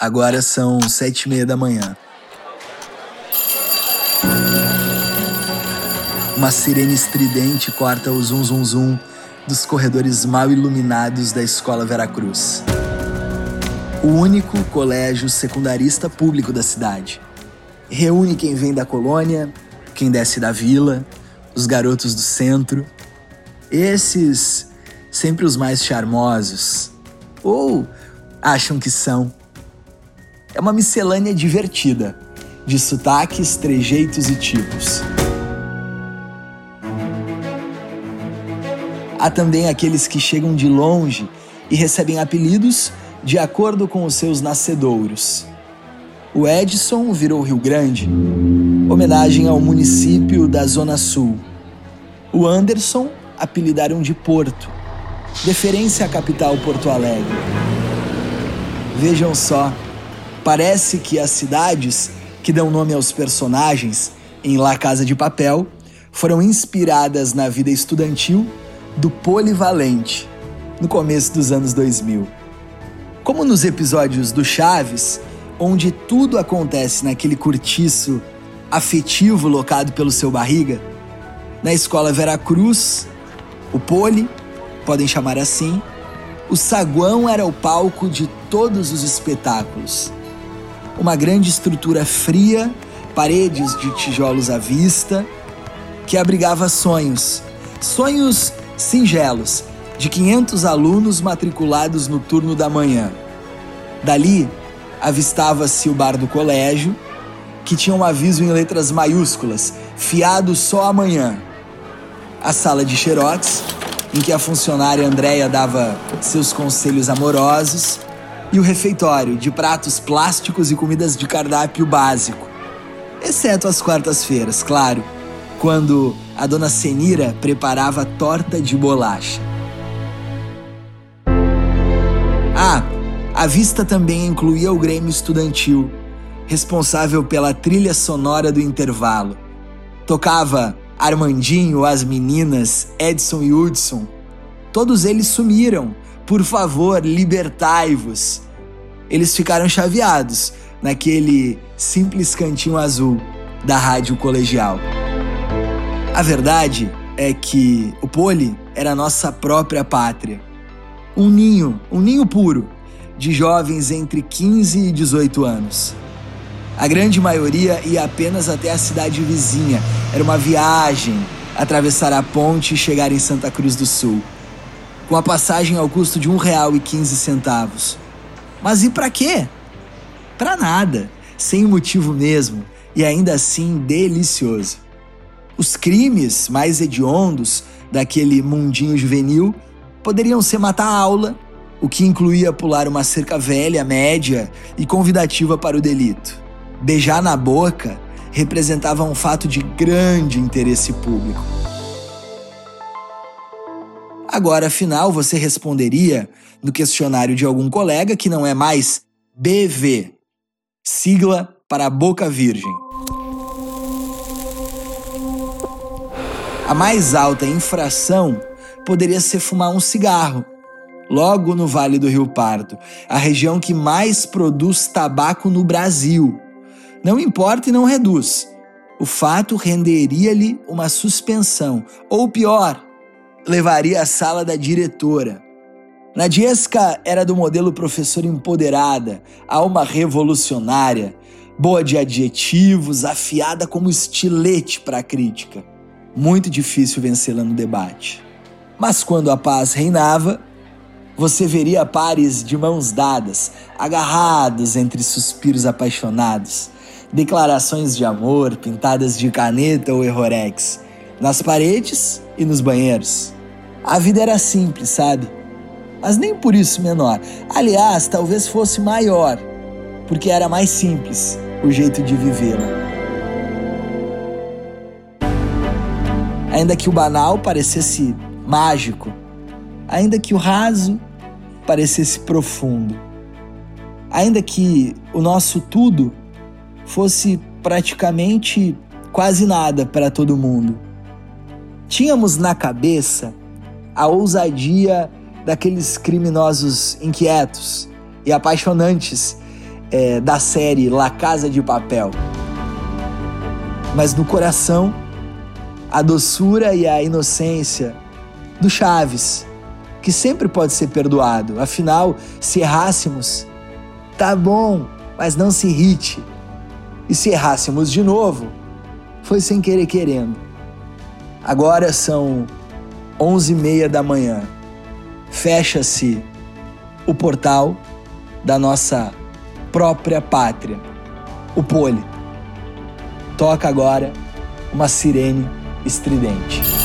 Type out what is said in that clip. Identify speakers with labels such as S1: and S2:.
S1: Agora são sete e meia da manhã. Uma sirene estridente corta o zum zum zum dos corredores mal iluminados da Escola Veracruz. O único colégio secundarista público da cidade. Reúne quem vem da colônia, quem desce da vila, os garotos do centro. Esses sempre os mais charmosos. Ou acham que são. É uma miscelânea divertida, de sotaques, trejeitos e tipos. Há também aqueles que chegam de longe e recebem apelidos de acordo com os seus nascedouros. O Edson virou Rio Grande, homenagem ao município da Zona Sul. O Anderson apelidaram de Porto, deferência à capital Porto Alegre. Vejam só, parece que as cidades que dão nome aos personagens em La Casa de Papel foram inspiradas na vida estudantil do Polivalente, no começo dos anos 2000. Como nos episódios do Chaves, onde tudo acontece naquele cortiço afetivo locado pelo seu barriga, na escola Veracruz, o Poli, podem chamar assim, o saguão era o palco de todos os espetáculos. Uma grande estrutura fria, paredes de tijolos à vista, que abrigava sonhos. Sonhos singelos de 500 alunos matriculados no turno da manhã. Dali, avistava-se o bar do colégio, que tinha um aviso em letras maiúsculas, fiado só amanhã. A sala de xerox, em que a funcionária Andréia dava seus conselhos amorosos, e o refeitório, de pratos plásticos e comidas de cardápio básico. Exceto as quartas-feiras, claro quando a dona Senira preparava torta de bolacha. Ah, a vista também incluía o Grêmio Estudantil, responsável pela trilha sonora do intervalo. Tocava Armandinho, as meninas, Edson e Hudson. Todos eles sumiram. Por favor, libertai-vos. Eles ficaram chaveados naquele simples cantinho azul da rádio colegial. A verdade é que o Poli era a nossa própria pátria. Um ninho, um ninho puro, de jovens entre 15 e 18 anos. A grande maioria ia apenas até a cidade vizinha. Era uma viagem atravessar a ponte e chegar em Santa Cruz do Sul, com a passagem ao custo de quinze centavos. Mas e para quê? Para nada, sem motivo mesmo, e ainda assim delicioso. Os crimes mais hediondos daquele mundinho juvenil poderiam ser matar a aula, o que incluía pular uma cerca velha, média e convidativa para o delito. Beijar na boca representava um fato de grande interesse público. Agora, afinal, você responderia no questionário de algum colega que não é mais BV, sigla para boca virgem. A mais alta infração poderia ser fumar um cigarro, logo no Vale do Rio Pardo, a região que mais produz tabaco no Brasil. Não importa e não reduz. O fato renderia-lhe uma suspensão, ou pior, levaria à sala da diretora. Nadiesca era do modelo professor empoderada, alma revolucionária, boa de adjetivos, afiada como estilete para a crítica muito difícil vencê-la no debate. Mas quando a paz reinava, você veria pares de mãos dadas, agarrados entre suspiros apaixonados, declarações de amor pintadas de caneta ou errorex, nas paredes e nos banheiros. A vida era simples, sabe? Mas nem por isso menor. Aliás, talvez fosse maior, porque era mais simples o jeito de vivê-la. ainda que o banal parecesse mágico, ainda que o raso parecesse profundo, ainda que o nosso tudo fosse praticamente quase nada para todo mundo. Tínhamos na cabeça a ousadia daqueles criminosos inquietos e apaixonantes é, da série La Casa de Papel. Mas no coração, a doçura e a inocência do Chaves, que sempre pode ser perdoado. Afinal, se errássemos, tá bom, mas não se irrite. E se errássemos de novo, foi sem querer querendo. Agora são onze e meia da manhã. Fecha-se o portal da nossa própria pátria, o pole. Toca agora uma sirene estridente.